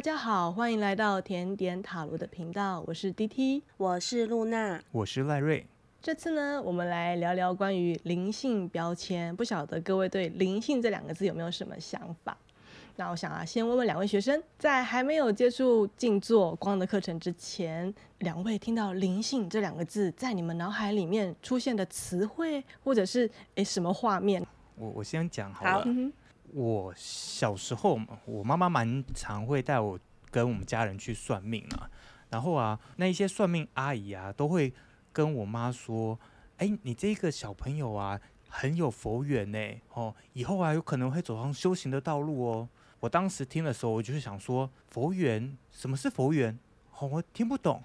大家好，欢迎来到甜点塔罗的频道，我是 DT，我是露娜，我是赖瑞。这次呢，我们来聊聊关于灵性标签，不晓得各位对灵性这两个字有没有什么想法？那我想啊，先问问两位学生，在还没有接触静坐光的课程之前，两位听到灵性这两个字，在你们脑海里面出现的词汇，或者是诶什么画面？我我先讲好好了。我小时候嘛，我妈妈蛮常会带我跟我们家人去算命啊。然后啊，那一些算命阿姨啊，都会跟我妈说：“哎，你这个小朋友啊，很有佛缘呢，哦，以后啊有可能会走上修行的道路哦。”我当时听的时候，我就是想说，佛缘，什么是佛缘？哦，我听不懂。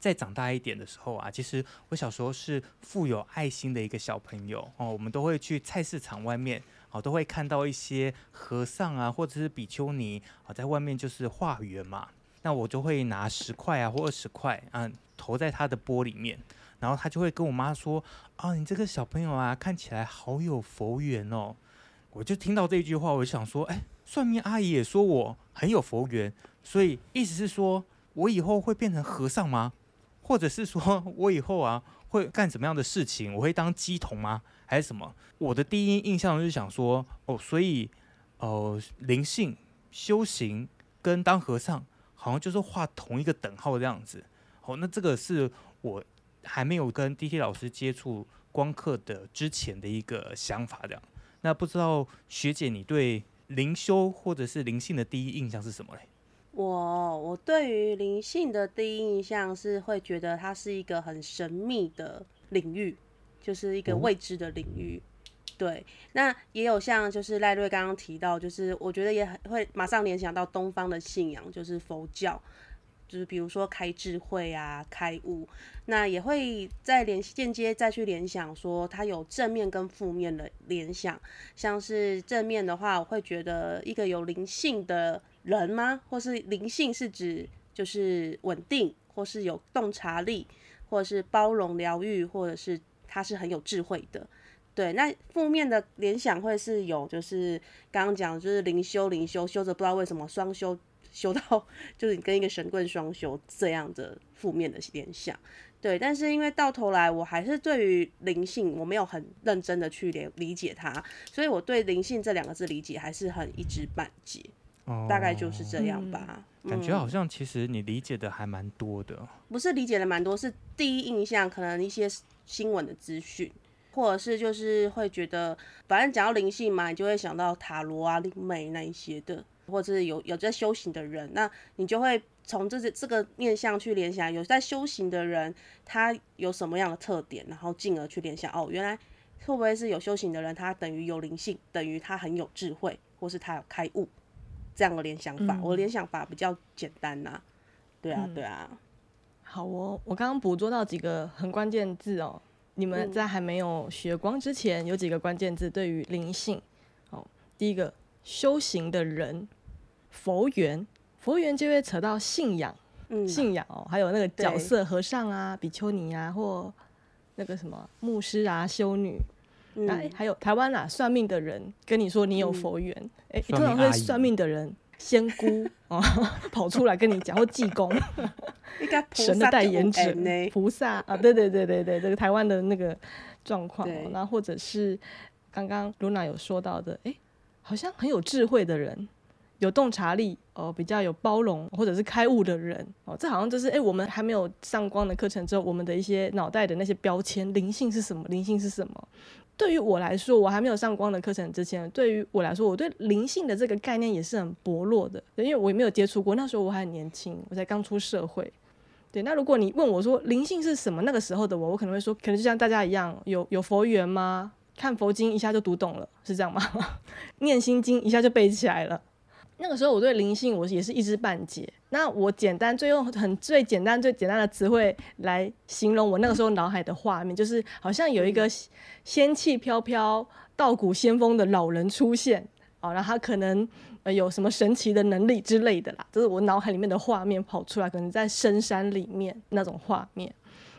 再长大一点的时候啊，其实我小时候是富有爱心的一个小朋友哦，我们都会去菜市场外面。哦，都会看到一些和尚啊，或者是比丘尼啊，在外面就是化缘嘛。那我就会拿十块啊，或二十块啊，投在他的钵里面，然后他就会跟我妈说：“啊，你这个小朋友啊，看起来好有佛缘哦。”我就听到这句话，我就想说：“哎，算命阿姨也说我很有佛缘，所以意思是说我以后会变成和尚吗？或者是说我以后啊会干什么样的事情？我会当鸡童吗？”还是什么？我的第一印象就是想说，哦，所以，呃，灵性修行跟当和尚好像就是画同一个等号这样子。哦，那这个是我还没有跟 D T 老师接触光刻的之前的一个想法这样。那不知道学姐你对灵修或者是灵性的第一印象是什么嘞？我我对于灵性的第一印象是会觉得它是一个很神秘的领域。就是一个未知的领域，对。那也有像就是赖瑞刚刚提到，就是我觉得也很会马上联想到东方的信仰，就是佛教，就是比如说开智慧啊、开悟。那也会再联间接再去联想说，它有正面跟负面的联想。像是正面的话，我会觉得一个有灵性的人吗？或是灵性是指就是稳定，或是有洞察力，或者是包容、疗愈，或者是。他是很有智慧的，对。那负面的联想会是有，就是刚刚讲，就是灵修灵修修着不知道为什么双修 修到，就是你跟一个神棍双修这样的负面的联想，对。但是因为到头来，我还是对于灵性我没有很认真的去理理解它，所以我对灵性这两个字理解还是很一知半解，大概就是这样吧。感觉好像其实你理解的还蛮多的，不是理解的蛮多，是第一印象可能一些。新闻的资讯，或者是就是会觉得，反正讲到灵性嘛，你就会想到塔罗啊、灵媒那一些的，或者是有有在修行的人，那你就会从这这个面向去联想，有在修行的人他有什么样的特点，然后进而去联想，哦，原来会不会是有修行的人，他等于有灵性，等于他很有智慧，或是他有开悟这样的联想法。我联想法比较简单呐，对啊，对啊。好哦，我刚刚捕捉到几个很关键字哦。你们在还没有学光之前，有几个关键字对于灵性。哦，第一个修行的人，佛缘，佛缘就会扯到信仰，信仰哦，还有那个角色，和尚啊、比丘尼啊，或那个什么牧师啊、修女。哎，还有台湾啊，算命的人跟你说你有佛缘，哎，通常会算命的人。仙姑啊，跑出来跟你讲，或济公，神的代言者，菩萨啊，对对对对对，这个台湾的那个状况，那或者是刚刚露娜有说到的，哎，好像很有智慧的人，有洞察力哦，比较有包容或者是开悟的人哦，这好像就是哎，我们还没有上光的课程之后，我们的一些脑袋的那些标签，灵性是什么？灵性是什么？对于我来说，我还没有上光的课程之前，对于我来说，我对灵性的这个概念也是很薄弱的，因为我也没有接触过。那时候我还很年轻，我才刚出社会。对，那如果你问我说灵性是什么，那个时候的我，我可能会说，可能就像大家一样，有有佛缘吗？看佛经一下就读懂了，是这样吗？念心经一下就背起来了。那个时候我对灵性我也是一知半解。那我简单最用很最简单最简单的词汇来形容我那个时候脑海的画面，就是好像有一个仙气飘飘、道骨仙风的老人出现啊，然后他可能呃有什么神奇的能力之类的啦，这是我脑海里面的画面跑出来，可能在深山里面那种画面。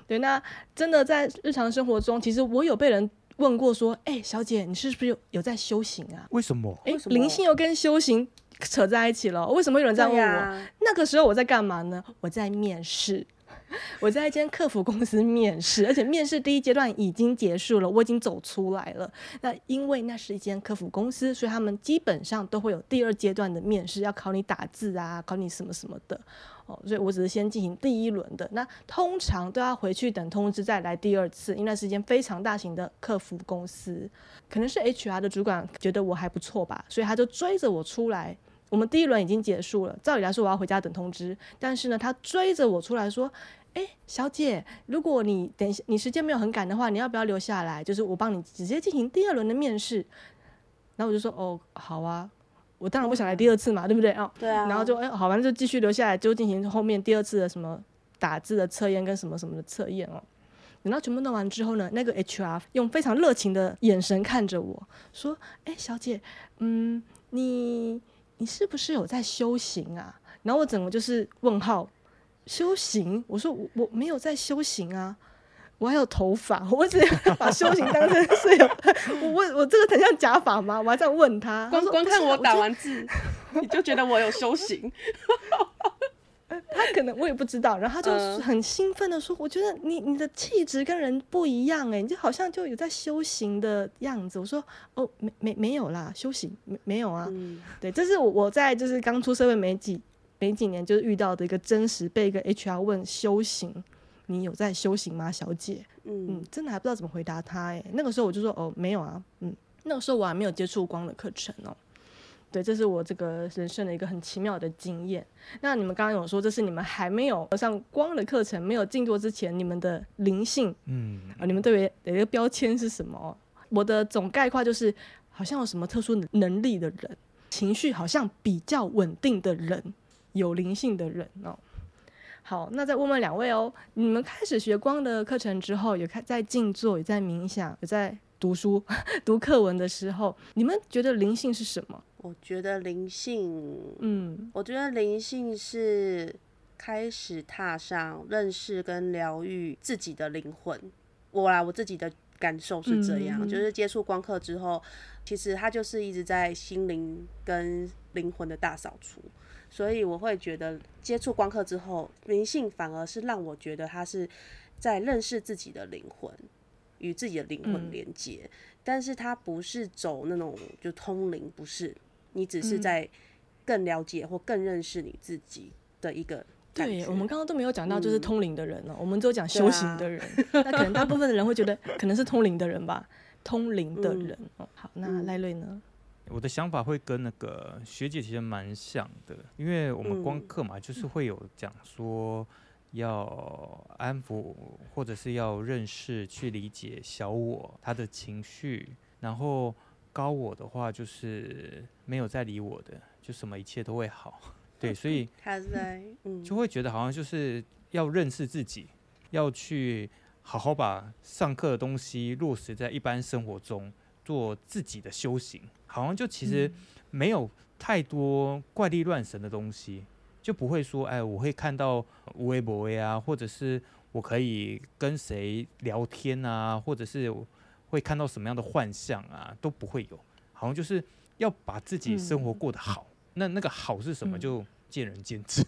对，那真的在日常生活中，其实我有被人问过说，哎、小姐，你是不是有有在修行啊？为什么？哎灵性又跟修行扯在一起了，为什么有人这样问我？那个时候我在干嘛呢？我在面试，我在一间客服公司面试，而且面试第一阶段已经结束了，我已经走出来了。那因为那是一间客服公司，所以他们基本上都会有第二阶段的面试，要考你打字啊，考你什么什么的。哦，所以我只是先进行第一轮的，那通常都要回去等通知再来第二次，因为那是一间非常大型的客服公司，可能是 HR 的主管觉得我还不错吧，所以他就追着我出来。我们第一轮已经结束了，照理来说我要回家等通知，但是呢，他追着我出来说：“哎，小姐，如果你等一下你时间没有很赶的话，你要不要留下来？就是我帮你直接进行第二轮的面试。”然后我就说：“哦，好啊，我当然不想来第二次嘛，对不对？哦，对啊，然后就哎、好吧，那就继续留下来，就进行后面第二次的什么打字的测验跟什么什么的测验哦。等到全部弄完之后呢，那个 HR 用非常热情的眼神看着我说：“哎、小姐，嗯，你你是不是有在修行啊？”然后我整个就是问号，修行？我说我我没有在修行啊。我还有头发，我只 把修行当成是有我我我这个很像假发吗？我还在问他，光光看我打完字，你就觉得我有修行。他可能我也不知道，然后他就嗯很兴奋的说：“我觉得你你的气质跟人不一样哎，你就好像就有在修行的样子。”我说：“哦，没没没有啦，修行没没有啊。嗯，对，这是我我在就是刚出社会没几没几年就是遇到的一个真实被一个 HR 问修行，你有在修行吗，小姐？嗯嗯，真的还不知道怎么回答他哎。那个时候我就说：“哦，没有啊，嗯，那个时候我还没有接触光的课程哦。”对，这是我这个人生的一个很奇妙的经验。那你们刚刚有说，这是你们还没有上光的课程、没有静坐之前，你们的灵性嗯，啊，你们对于的一个标签是什么？我的总概括就是，好像有什么特殊能力的人，情绪好像比较稳定的人，有灵性的人哦。好，那再问问两位哦，你们开始学光的课程之后，有开在静坐，有在冥想，有在读书、读课文的时候，你们觉得灵性是什么？我觉得灵性，嗯我觉得灵性是开始踏上认识跟疗愈自己的灵魂。我啦，我自己的感受是这样，就是接触光课之后，其实它就是一直在心灵跟灵魂的大扫除。所以我会觉得接触光课之后，灵性反而是让我觉得它是在认识自己的灵魂，与自己的灵魂嗯连接。但是它不是走那种就通灵，不是，你只是嗯。在更了解或更认识你自己的一个对，我们刚刚都没有讲到就是嗯。通灵的人哦、我们只有讲修行啊的人。那可能大部分的人会觉得 可能是通灵的人吧，通灵的人哦、好，那嗯。赖瑞呢？我的想法会跟那个学姐其实蛮像的，因为我们光嗯。课嘛，就是会有讲说要安抚或者是要认识、去理解小我他的情绪，然后高我的话就是没有在理我的，就什么一切都会好。对，所以他在嗯，就会觉得好像就是要认识自己，要去好好把上课的东西落实在一般生活中，做自己的修行。好像就其实没有太多怪力乱神的东西，就不会说，哎，我会看到微不微啊，或者是我可以跟谁聊天啊，或者是我会看到什么样的幻象啊，都不会有。好像就是要把自己生活嗯过得好。那那个好是什么，嗯就见仁见智。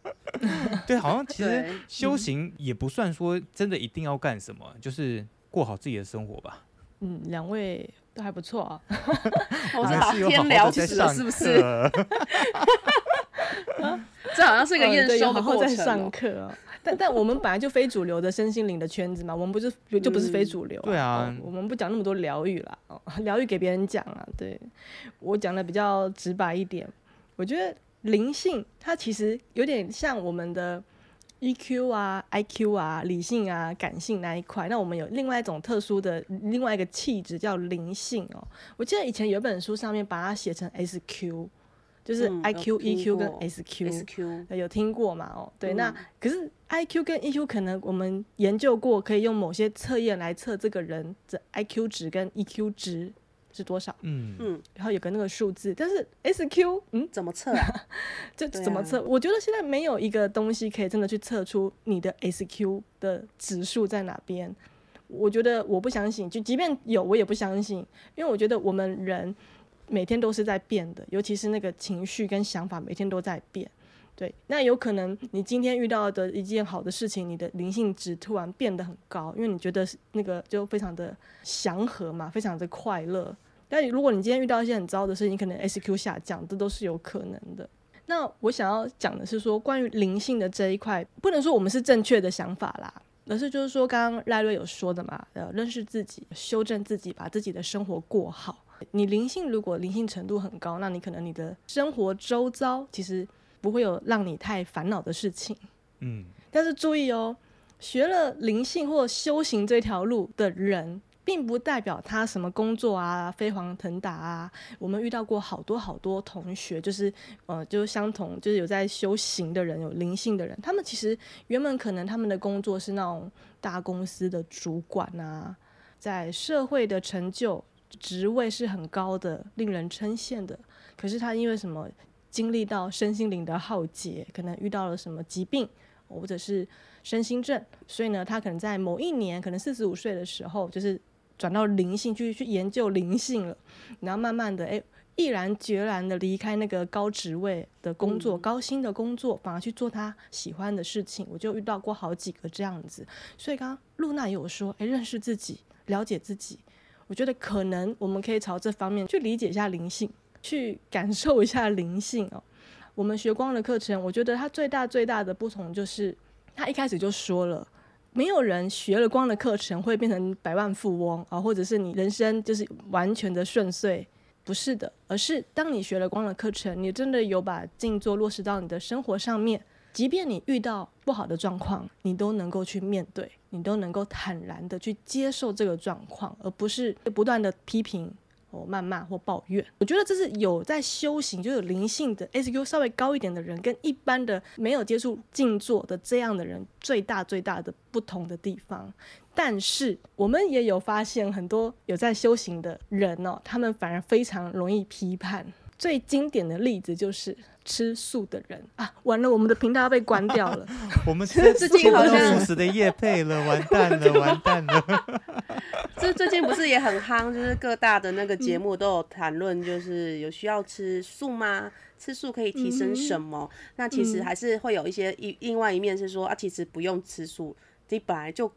对，好像其实修行也不算说真的一定要干什么，就是过好自己的生活吧。嗯，两位都还不错啊。我是还把是有好好天聊死了，是不是？课 这好像是一个验收的好好在过程哦。上课哦。但 但我们本来就非主流的身心灵的圈子嘛，我们不是就不是非嗯主流、对啊哦我们不讲那么多疗愈啦，哦，疗愈给别人讲啊。对我讲的比较直白一点，我觉得灵性它其实有点像我们的 EQ 啊、IQ 啊、理性啊、感性那一块。那我们有另外一种特殊的另外一个气质叫灵性哦。我记得以前有一本书上面把它写成 SQ，就是嗯有 IQ、听 EQ 跟。SQ 呃有听过嘛？哦，对，那嗯可是 I Q 跟 E Q 可能我们研究过，可以用某些测验来测这个人的 I Q 值跟 E Q 值是多少，嗯，嗯，然后有个那个数字。但是 S Q，嗯，怎么测啊？这怎么测？我觉得现在没有一个东西可以真的去测出你的 S Q 的指数在哪边。我觉得我不相信，就即便有，我也不相信，因为我觉得我们人每天都是在变的，尤其是那个情绪跟想法每天都在变。对，那有可能你今天遇到的一件好的事情，你的灵性值突然变得很高，因为你觉得那个就非常的祥和嘛，非常的快乐。但如果你今天遇到一些很糟的事情，你可能 SQ 下降，这都是有可能的。那我想要讲的是说，关于灵性的这一块，不能说我们是正确的想法啦，而是就是说，刚刚赖瑞有说的嘛，呃，认识自己，修正自己，把自己的生活过好。你灵性如果灵性程度很高，那你可能你的生活周遭其实。不会有让你太烦恼的事情，嗯，但是注意哦，学了灵性或修行这条路的人，并不代表他什么工作啊飞黄腾达啊。我们遇到过好多好多同学，就是呃，就相同，就是有在修行的人，有灵性的人，他们其实原本可能他们的工作是那种大公司的主管啊，在社会的成就职位是很高的，令人称羡的。可是他因为什么？经历到身心灵的浩劫，可能遇到了什么疾病，或者是身心症，所以呢，他可能在某一年，可能四十五岁的时候，就是转到灵性去去研究灵性了，然后慢慢的，哎，毅然决然的离开那个高职位的工作、高薪的工作，反而去做他喜欢的事情。我就遇到过好几个这样子，所以刚刚露娜也有说，哎，认识自己，了解自己，我觉得可能我们可以朝这方面去理解一下灵性。去感受一下灵性哦。我们学光的课程，我觉得它最大最大的不同就是，他一开始就说了，没有人学了光的课程会变成百万富翁啊，或者是你人生就是完全的顺遂，不是的，而是当你学了光的课程，你真的有把静坐落实到你的生活上面，即便你遇到不好的状况，你都能够去面对，你都能够坦然的去接受这个状况，而不是不断的批评。哦，谩骂或抱怨，我觉得这是有在修行，就有灵性的 S Q 稍微高一点的人，跟一般的没有接触静坐的这样的人，最大最大的不同的地方。但是我们也有发现，很多有在修行的人哦，他们反而非常容易批判。最经典的例子就是吃素的人啊，完了，我们的频道要被关掉了。我们 最近好像素食的叶配了，完蛋了，完蛋了。这最近不是也很夯，就是各大的那个节目都有谈论，就是有需要吃素吗？吃素可以提升什么？那其实还是会有一些一另外一面是说啊，其实不用吃素，你本来就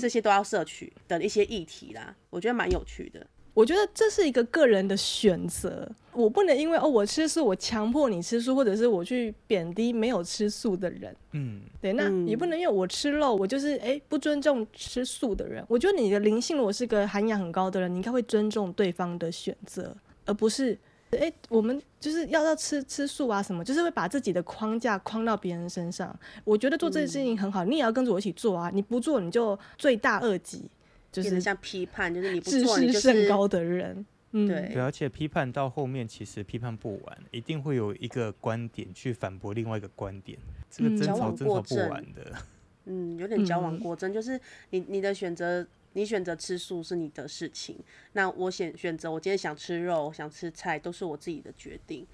这些都要摄取的一些议题啦，我觉得蛮有趣的。我觉得这是一个个人的选择，我不能因为哦我吃素，我强迫你吃素，或者是我去贬低没有吃素的人。嗯，对，那也不能因为我吃肉，我就是哎不尊重吃素的人。我觉得你的灵性，我是个涵养很高的人，你应该会尊重对方的选择，而不是哎我们就是要要吃吃素啊什么，就是会把自己的框架框到别人身上。我觉得做这件事情很好，你也要跟着我一起做啊，你不做你就罪大恶极。就是像批判，就是你不做，你就是甚高的人。对，而且批判到后面，其实批判不完，一定会有一个观点去反驳另外一个观点，这个争吵争吵不完的。嗯，有点矫枉过正，就是你你的选择，你选择吃素是你的事情，那我选选择，我今天想吃肉，想吃菜，都是我自己的决定。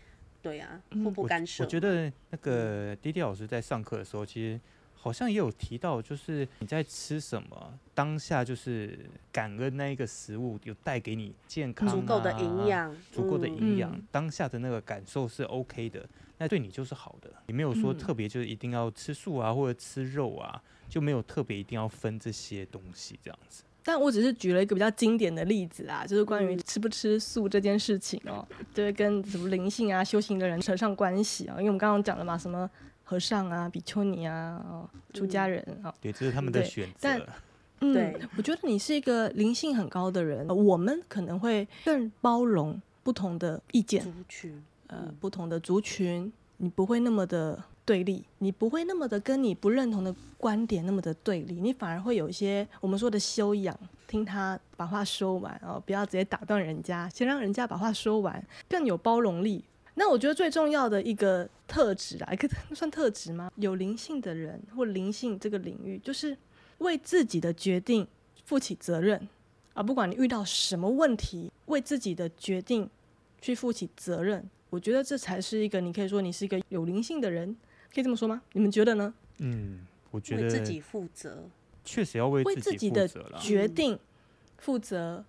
对呀，互不干涉。我觉得那个滴滴老师在上课的时候，其实。好像也有提到，就是你在吃什么，当下就是感恩那一个食物有带给你健康、足够的营养、足够的营养，当下的那个感受是 OK 的，那对你就是好的。你没有说特别就是一定要吃素啊，或者吃肉啊，就没有特别一定要分这些东西这样子。但我只是举了一个比较经典的例子啊，就是关于吃不吃素这件事情哦，就是跟什么灵性啊、修行的人扯上关系啊，因为我们刚刚讲了嘛，什么。和尚啊，比丘尼啊，哦，出家人啊，对，这是他们的选择。但，嗯，我觉得你是一个灵性很高的人，我们可能会更包容不同的意见，族群，呃，不同的族群，你不会那么的对立，你不会那么的跟你不认同的观点那么的对立，你反而会有一些我们说的修养，听他把话说完哦，不要直接打断人家，先让人家把话说完，更有包容力。那我觉得最重要的一个特质啊，一个算特质吗？有灵性的人或灵性这个领域，就是为自己的决定负起责任啊！不管你遇到什么问题，为自己的决定去负起责任，我觉得这才是一个你可以说你是一个有灵性的人，可以这么说吗？你们觉得呢？嗯，我觉得为自己负责。确实要为为自己自己的。决定负责，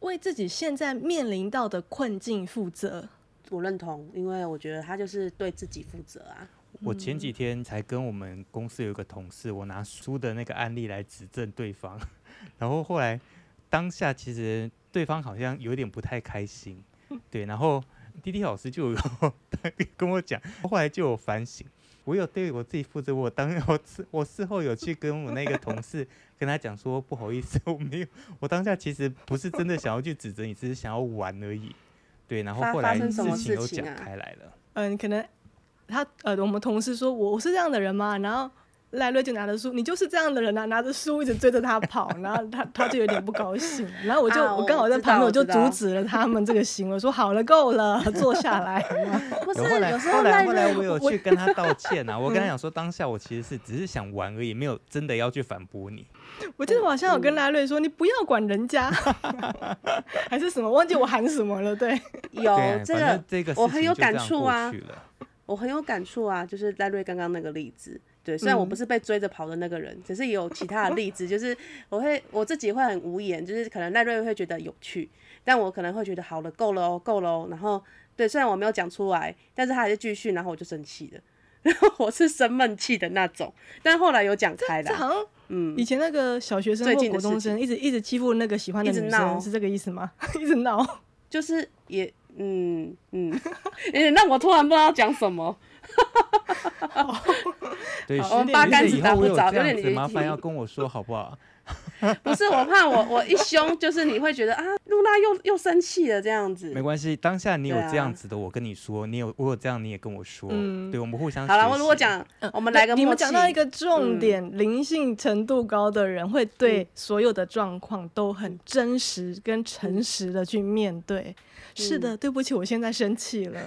为自己现在面临到的困境负责。我认同，因为我觉得他就是对自己负责啊。我前几天才跟我们公司有一个同事，我拿书的那个案例来指证对方，然后后来当下其实对方好像有点不太开心，对，然后滴滴老师就有 跟我讲，后来就有反省，我有对我自己负责，我当我事我事后有去跟我那个同事跟他讲说，不好意思，我没有，我当下其实不是真的想要去指责你，只是想要玩而已，对，然后发后来发生什么事情有讲开来了。嗯，可能他呃，我们同事说我我是这样的人吗？然后赖瑞就拿着书，你就是这样的人啊，拿着书一直追着他跑，然后他他就有点不高兴，然后我就、啊我刚好在旁边，我就阻止了他们这个行为，说好了，够了，坐下来。不是有后来后来赖后来我瑞，有去跟他道歉啊，我跟他讲说，当下我其实是只是想玩而已，没有真的要去反驳你。我记得我好像有跟赖瑞说，你不要管人家，还是什么，忘记我喊什么了。对，有这个这个我很有感触啊我很有感触啊，就是赖瑞刚刚那个例子。对，虽然我嗯不是被追着跑的那个人，只是也有其他的例子，就是我会我自己会很无言，就是可能赖瑞会觉得有趣，但我可能会觉得好了，够了哦，够了哦。然后对，虽然我没有讲出来，但是他还是继续，然后我就生气了。然后我是生闷气的那种，但后来有讲开啦。这好像嗯，以前那个小学生最或近的事情国中生一直一直欺负那个喜欢的女一直闹生，是这个意思吗？一直闹。就是也嗯嗯，有点让我突然不知道讲什么。对，我们八竿子打不着有点麻烦要跟我说好不好？不是我怕我我一凶，就是你会觉得啊，露娜又又生气了这样子没。关系，当下你有这样子的，我跟你说，你有我有这样，你也跟我说，嗯对，我们互相好了，我如果讲，嗯我们来个你。们讲到一个重嗯点，灵性程度高的人会对嗯所有的状况都很真实跟诚实的去面对。是的，对不起，我现在生气了。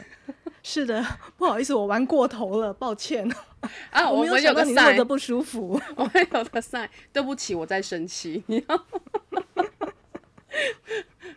是的，不好意思，我玩过头了，抱歉。啊，我有想到你那么 sign，的不舒服。我们有个 sign，对不起，我在生气，你要，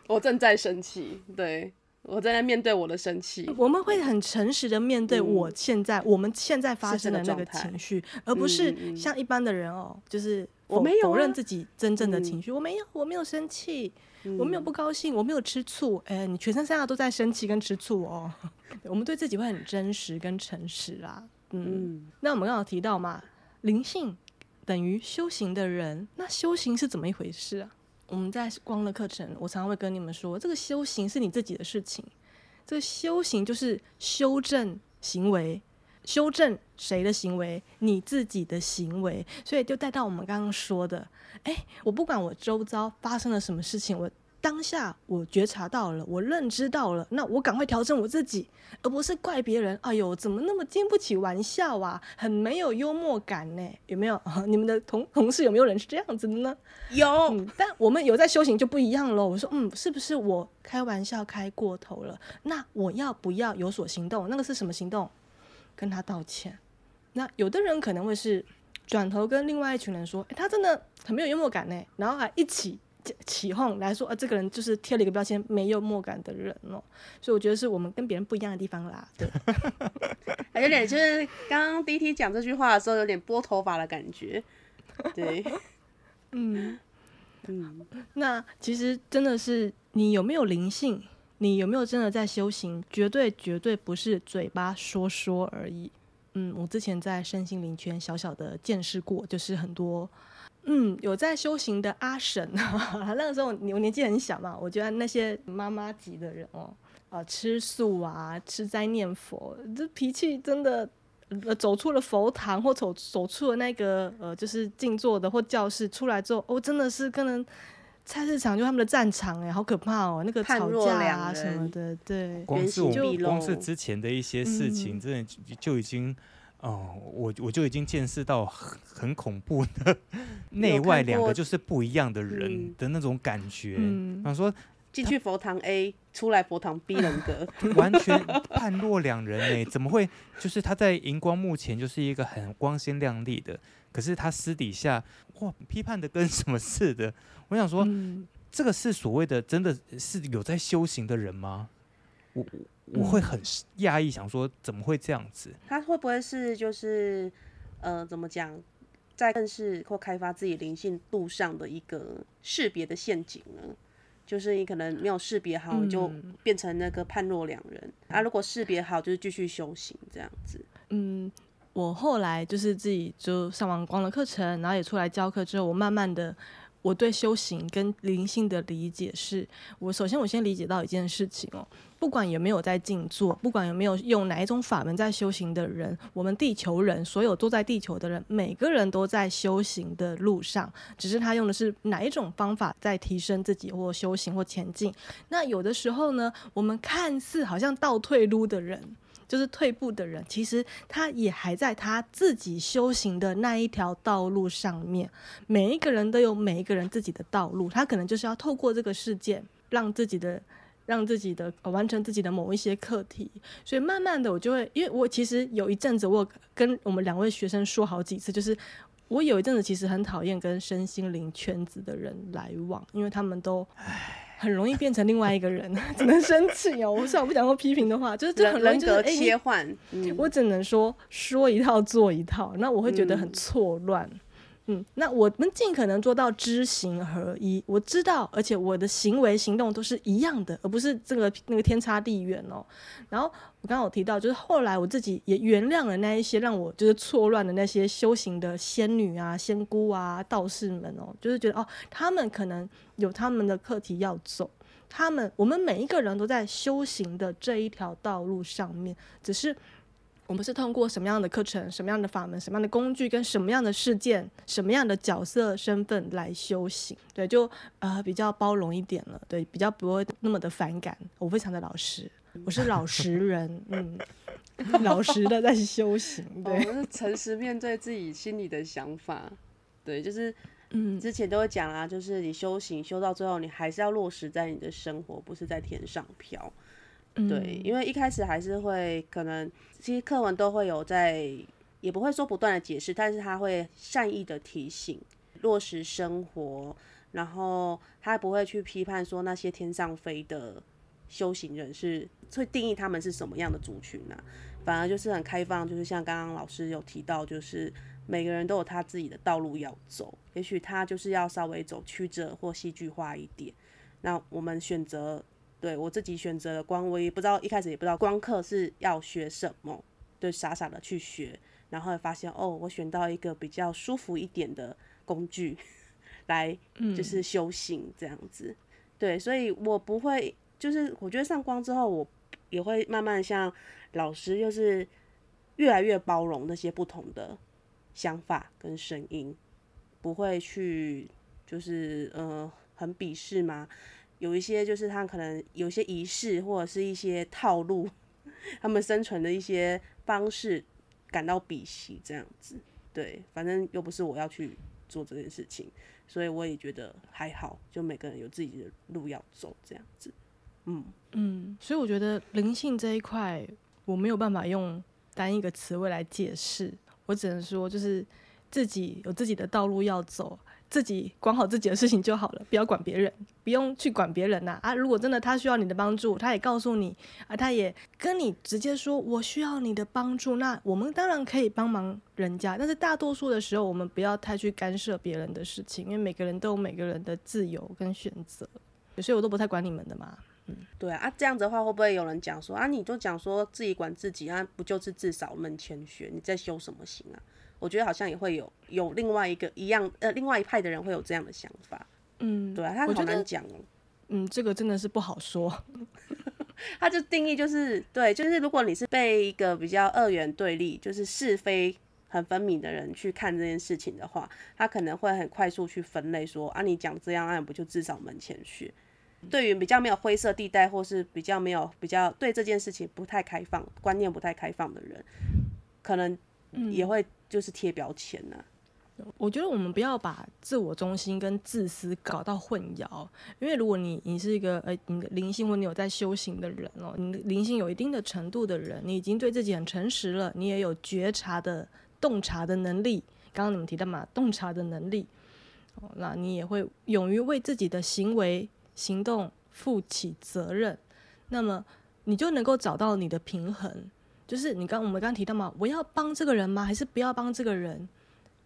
我正在生气，对我正在面对我的生气。我们会很诚实的面对嗯我现在、我们现在发生的那个情绪，而不是像一般的人哦，就是我没有啊否认自己真正的嗯情绪。我没有，我没有生气，嗯我没有不高兴，我没有吃醋。哎、你全身上下都在生气跟吃醋哦。我们对自己会很真实跟诚实啦。嗯，嗯，那我们刚刚有提到嘛，灵性等于修行的人，那修行是怎么一回事啊？我们在光的课程，我常常会跟你们说，这个修行是你自己的事情。这个修行就是修正行为，修正谁的行为？你自己的行为。所以就带到我们刚刚说的，哎，我不管我周遭发生了什么事情，我当下我觉察到了，我认知到了，那我赶快调整我自己，而不是怪别人。哎呦，怎么那么经不起玩笑啊？很没有幽默感呢？有没有？你们的同同事有没有人是这样子的呢？有，嗯，但我们有在修行就不一样喽。我说，嗯，是不是我开玩笑开过头了？那我要不要有所行动？那个是什么行动？跟他道歉。那有的人可能会是转头跟另外一群人说，诶他真的很没有幽默感呢，然后还一起起哄来说，啊，这个人就是贴了一个标签，没幽默感的人哦。所以我觉得是我们跟别人不一样的地方啦。对，有点就是刚刚 D T 讲这句话的时候，有点拨头发的感觉。对，嗯。嗯，那其实真的是你有没有灵性，你有没有真的在修行，绝对绝对不是嘴巴说说而已。嗯，我之前在身心灵圈小小的见识过，就是很多嗯有在修行的阿婶，那个时候我年纪很小嘛，我觉得那些妈妈级的人哦，啊、吃素啊，吃斋念佛，这脾气真的。呃，走出了佛堂或走走出了那个呃，就是静坐的或教室出来之后，哦，真的是可能菜市场就他们的战场哎，好可怕哦，那个吵架啊什么的，对，光是光是之前的一些事情，嗯真的就就已经哦，我我就已经见识到很很恐怖的 内外两个就是不一样的人嗯的那种感觉。嗯他说进去佛堂 A，出来佛堂 B 人格。完全判若两人呢，怎么会？就是他在荧光幕前就是一个很光鲜亮丽的，可是他私底下哇批判的跟什么似的。我想说，嗯这个是所谓的真的是有在修行的人吗？我我我会很讶异，想说怎么会这样子？他会不会是就是呃，怎么讲？在认识或开发自己灵性路上的一个识别的陷阱呢？就是你可能没有识别好，你就变成那个判若两人啊。如果识别好，就是继续修行这样子。嗯，我后来就是自己就上完光的课程，然后也出来教课之后，我慢慢的。我对修行跟灵性的理解是，我首先我先理解到一件事情哦，不管有没有在静坐，不管有没有用哪一种法门在修行的人，我们地球人所有都在地球的人，每个人都在修行的路上，只是他用的是哪一种方法在提升自己或修行或前进。那有的时候呢，我们看似好像倒退路的人。就是退步的人，其实他也还在他自己修行的那一条道路上面。每一个人都有每一个人自己的道路，他可能就是要透过这个事件，让自己的、让自己的完成自己的某一些课题。所以慢慢的，我就会，因为我其实有一阵子，我跟我们两位学生说好几次，就是我有一阵子其实很讨厌跟身心灵圈子的人来往，因为他们都。很容易变成另外一个人，只能生气哦。我虽然不讲过批评的话，就是这很人格切换。我只能说说一套做一套，那我会觉得很错乱。嗯，嗯那我们尽可能做到知行合一。我知道，而且我的行为行动都是一样的，而不是这个那个天差地远哦。然后我刚刚有提到，就是后来我自己也原谅了那一些让我就是错乱的那些修行的仙女啊、仙姑啊、道士们哦，就是觉得哦，他们可能有他们的课题要走，他们我们每一个人都在修行的这一条道路上面，只是。我们是通过什么样的课程、什么样的法门、什么样的工具、跟什么样的事件、什么样的角色身份来修行？对，就呃比较包容一点了，对，比较不会那么的反感。我非常的老实，我是老实人，嗯，老实的在修行。对，我是诚实面对自己心里的想法。对，就是嗯，之前都会讲啊，就是你修行修到最后，你还是要落实在你的生活，不是在天上飘。对，因为一开始还是会可能，其实课文都会有在，也不会说不断的解释，但是他会善意的提醒落实生活，然后他不会去批判说那些天上飞的修行人是会定义他们是什么样的族群呢？反而就是很开放，就是像刚刚老师有提到，就是每个人都有他自己的道路要走，也许他就是要稍微走曲折或戏剧化一点，那我们选择。对我自己选择了光，我也不知道一开始也不知道光课是要学什么，就，傻傻的去学，然后发现哦，我选到一个比较舒服一点的工具来，就是修行这样子。对，所以我不会，就是我觉得上光之后，我也会慢慢像老师，就是越来越包容那些不同的想法跟声音，不会去就是呃很鄙视吗？有一些就是他可能有些仪式或者是一些套路，他们生存的一些方式感到鄙视这样子，对，反正又不是我要去做这件事情，所以我也觉得还好，就每个人有自己的路要走这样子，嗯嗯，所以我觉得灵性这一块我没有办法用单一个词汇来解释，我只能说就是自己有自己的道路要走。自己管好自己的事情就好了，不要管别人，不用去管别人呐啊！如果真的他需要你的帮助，他也告诉你啊，他也跟你直接说，我需要你的帮助，那我们当然可以帮忙人家，但是大多数的时候，我们不要太去干涉别人的事情，因为每个人都有每个人的自由跟选择，所以我都不太管你们的嘛。嗯，对啊，这样子的话，会不会有人讲说啊，你就讲说自己管自己啊，不就是自扫门前雪？你在修什么行啊？我觉得好像也会有有另外一个一样呃，另外一派的人会有这样的想法。嗯，对啊，他好难讲哦。嗯，这个真的是不好说。他就定义就是对，就是如果你是被一个比较二元对立，就是是非很分明的人去看这件事情的话，他可能会很快速去分类说啊，你讲这样，那不就至少门前雪？对于比较没有灰色地带，或是比较没有比较对这件事情不太开放、观念不太开放的人，可能也会。就是贴标签呢。我觉得我们不要把自我中心跟自私搞到混淆，因为如果你你是一个呃你的灵性或你有在修行的人哦，你的灵性有一定的程度的人，你已经对自己很诚实了，你也有觉察的洞察的能力。刚刚你们提到嘛，洞察的能力，哦，那你也会勇于为自己的行为行动负起责任，那么你就能够找到你的平衡。就是你刚我们刚提到嘛，我要帮这个人吗？还是不要帮这个人？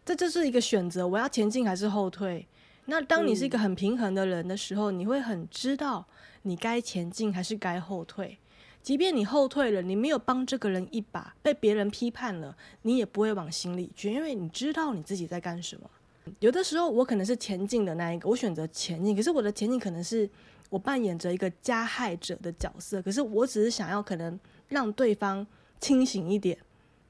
这就是一个选择，我要前进还是后退。那当你是一个很平衡的人的时候，你会很知道你该前进还是该后退。即便你后退了，你没有帮这个人一把，被别人批判了，你也不会往心里去，因为你知道你自己在干什么。有的时候我可能是前进的那一个，我选择前进，可是我的前进可能是我扮演着一个加害者的角色，可是我只是想要可能让对方清醒一点。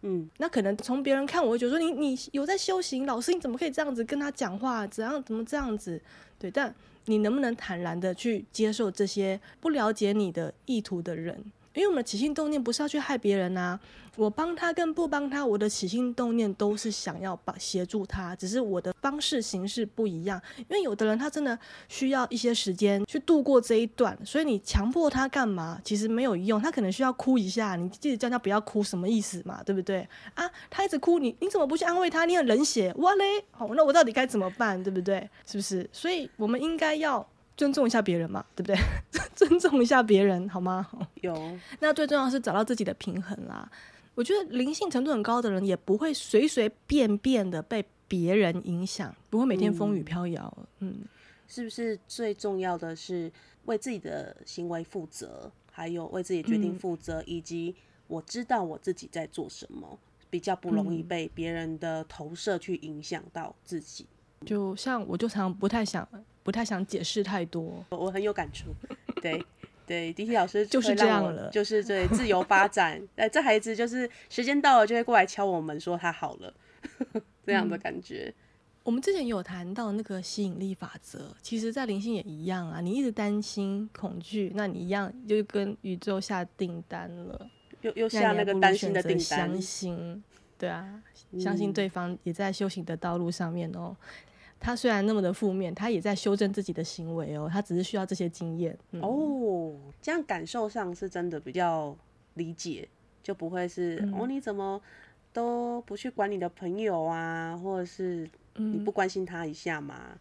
嗯，那可能从别人看我会觉得说你你有在修行，老师你怎么可以这样子跟他讲话？怎样怎么这样子？对，但你能不能坦然的去接受这些不了解你的意图的人？因为我们的起心动念不是要去害别人呐，我帮他跟不帮他，我的起心动念都是想要帮协助他，只是我的方式形式不一样。因为有的人他真的需要一些时间去度过这一段，所以你强迫他干嘛，其实没有用。他可能需要哭一下，你记得叫他不要哭，什么意思嘛？对不对？啊，他一直哭，你你怎么不去安慰他？你很冷血，哇嘞！好，那我到底该怎么办？对不对？是不是？所以我们应该要。尊重一下别人嘛，对不对？尊重一下别人好吗？有。那最重要是找到自己的平衡啦。我觉得灵性程度很高的人，也不会随随便便的被别人影响，不会每天风雨飘摇。嗯，是不是最重要的是为自己的行为负责，还有为自己决定负责，以及我知道我自己在做什么，比较不容易被别人的投射去影响到自己。就像我就常不太想。不太想解释太多，我很有感触。对 对，迪迪老师就是这样了，就是对自由发展。哎，这孩子就是时间到了就会过来敲我们说他好了，这样的感觉。我们之前有谈到那个吸引力法则，其实在灵性也一样啊。你一直担心恐惧，那你一样就跟宇宙下订单了，又又下那个担心的订单。相信，对啊，相信对方也在修行的道路上面哦。他虽然那么的负面，他也在修正自己的行为哦。他只是需要这些经验哦。这样感受上是真的比较理解，就不会是哦你怎么都不去管你的朋友啊，或者是你不关心他一下嘛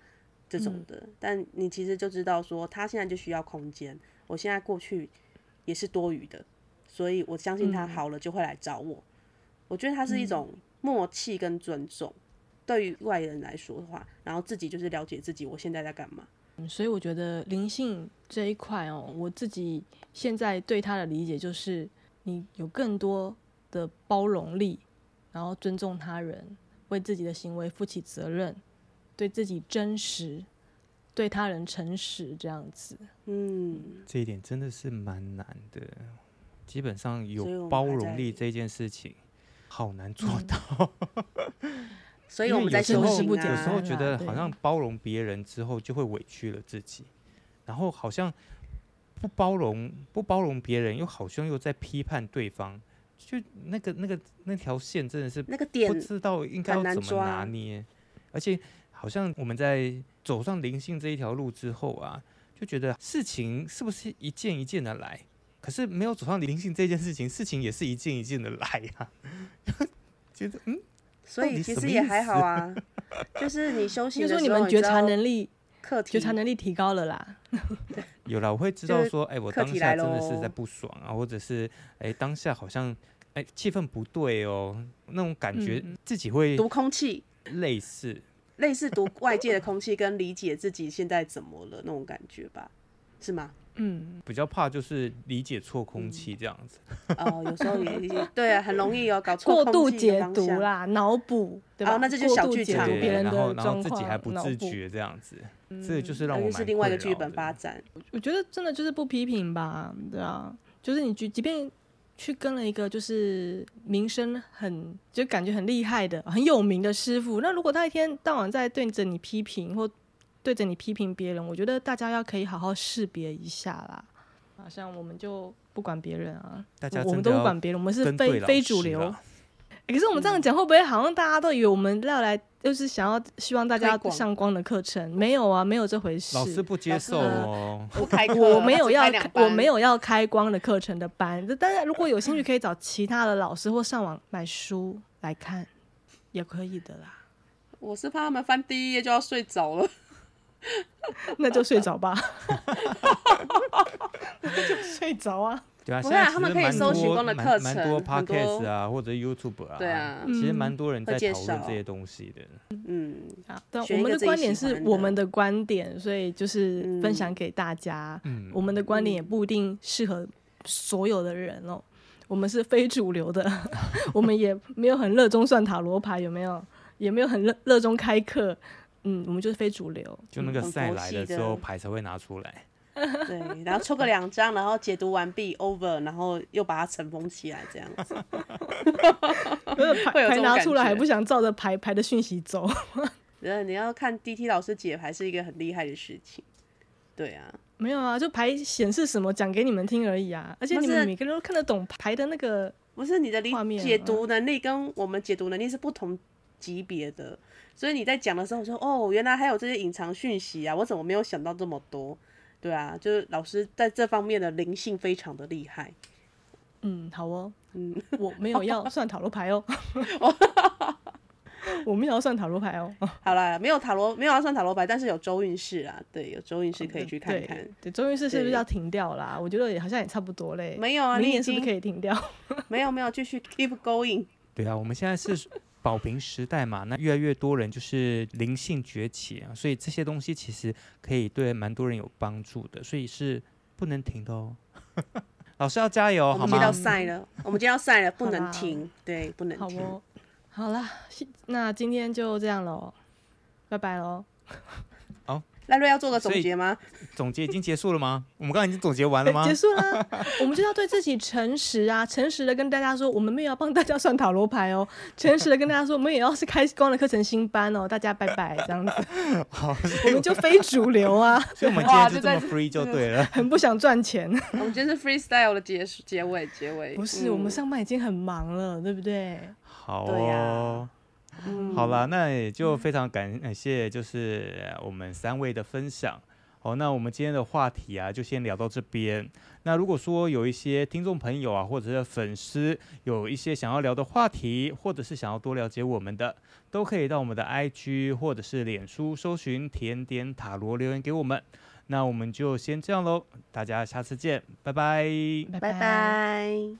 这种的。但你其实就知道说，他现在就需要空间。我现在过去也是多余的，所以我相信他好了就会来找我。我觉得他是一种默契跟尊重。对于外人来说的话，然后自己就是了解自己，我现在在干嘛。所以我觉得灵性这一块哦，我自己现在对他的理解就是，你有更多的包容力，然后尊重他人，为自己的行为负起责任，对自己真实，对他人诚实，这样子。嗯，这一点真的是蛮难的，基本上有包容力这件事情，好难做到。所以我们在修行啊，有时候觉得好像包容别人之后就会委屈了自己，然后好像不包容不包容别人，又好像又在批判对方，就那个那个那条线真的是那个点不知道应该要怎么拿捏，而且好像我们在走上灵性这一条路之后啊，就觉得事情是不是一件一件的来，可是没有走上灵性这件事情，事情也是一件一件的来呀，觉得嗯。所以其实也还好啊，就 是你休息的时候，你们觉察能力、课题觉察能力提高了啦。有啦，我会知道说，哎，我当下真的是在不爽啊，或者是哎，当下好像哎气氛不对哦，那种感觉自己会读空气，类似类似读外界的空气，跟理解自己现在怎么了那种感觉吧，是吗？嗯，比较怕就是理解错空气这样子。哦，有时候也 对啊，很容易哦，搞错过度解读啦，脑补，对吧？那这就小剧场，然后然后自己还不自觉这样子，这就是让我是另外一个剧本发展。我觉得真的就是不批评吧，对啊，就是你即即便去跟了一个就是名声很就感觉很厉害的很有名的师傅，那如果他一天到晚在对着你批评或。对着你批评别人，我觉得大家要可以好好识别一下啦。好像我们就不管别人啊，我们都不管别人，我们是非非主流。可是我们这样讲会不会好像大家都以为我们要来就是想要希望大家上光的课程？没有啊，没有这回事。老师不接受哦，不开我没有要我没有要开光的课程的班。当然，如果有兴趣，可以找其他的老师或上网买书来看，也可以的啦。我是怕他们翻第一页就要睡着了。那就睡着吧，那就睡着啊。对啊，现在他们可以搜寻光的蛮课蛮多程很多 podcast 啊，或者 YouTube 啊，对啊其实嗯蛮多人在讨论这些东西的。嗯，啊，但我们的观点是我们的观点，所以就是分嗯享给大家。嗯，我们的观点也不一定适合所有的人哦。我们是非主流的，我们也没有很热衷算塔罗牌，有没有？也没有很热热衷开课。嗯，我们就是非主流。就那个很赛来的的时候，牌才会拿出来。对，然后抽个两张，然后解读完毕 over，然后又把它尘封起来，这样子。就是牌会有牌拿出来还不想照着牌牌的讯息走。呃，你要看 DT 老师解牌是一个很厉害的事情。对啊，没有啊，就牌显示什么讲给你们听而已啊。而且是你们每个人都看得懂牌的那个，不是你的理解啊读能力跟我们解读能力是不同级别的，所以你在讲的时候说，哦，原来还有这些隐藏讯息啊，我怎么没有想到这么多？对啊，就是老师在这方面的灵性非常的厉害。嗯，好哦，嗯，我没有要算塔罗牌哦，我没有要算塔罗牌哦。好啦，没有塔罗，没有要算塔罗牌，但是有周运势啊，对，有周运势可以去看对看。对，周运势是不是要停掉啦？我觉得也好像也差不多嘞。没有啊，你已明年是不是可以停掉？没有没有继续 keep going。对啊，我们现在是宝瓶时代嘛，那越来越多人就是灵性崛起啊，所以这些东西其实可以对蛮多人有帮助的，所以是不能停的哦。老师要加油，好我们今天要吗？赛了，我们今天要赛了，不能停，对，不能停。好哦，好啦，那今天就这样喽，拜拜喽。赖瑞要做个总结吗？总结已经结束了吗？我们刚刚已经总结完了吗结？束了，我们就要对自己诚实啊，诚实的跟大家说，我们没有要帮大家算塔罗牌哦，诚实的跟大家说，我们也要是开光的课程新班哦，大家拜拜，这样子，好，我们就非主流啊，所以我们今哇就天就这么在 free 就对了。很不想赚钱。我们今天是 freestyle 的结束结尾结尾。不是，嗯我们上班已经很忙了，对不对？好对呀哦。好了那也就非常感感谢就是我们三位的分享。好那我们今天的话题啊就先聊到这边。那如果说有一些听众朋友啊或者是粉丝有一些想要聊的话题或者是想要多了解我们的都可以到我们的 ig 或者是脸书搜寻甜点塔罗留言给我们。那我们就先这样喽大家下次见拜拜。拜拜。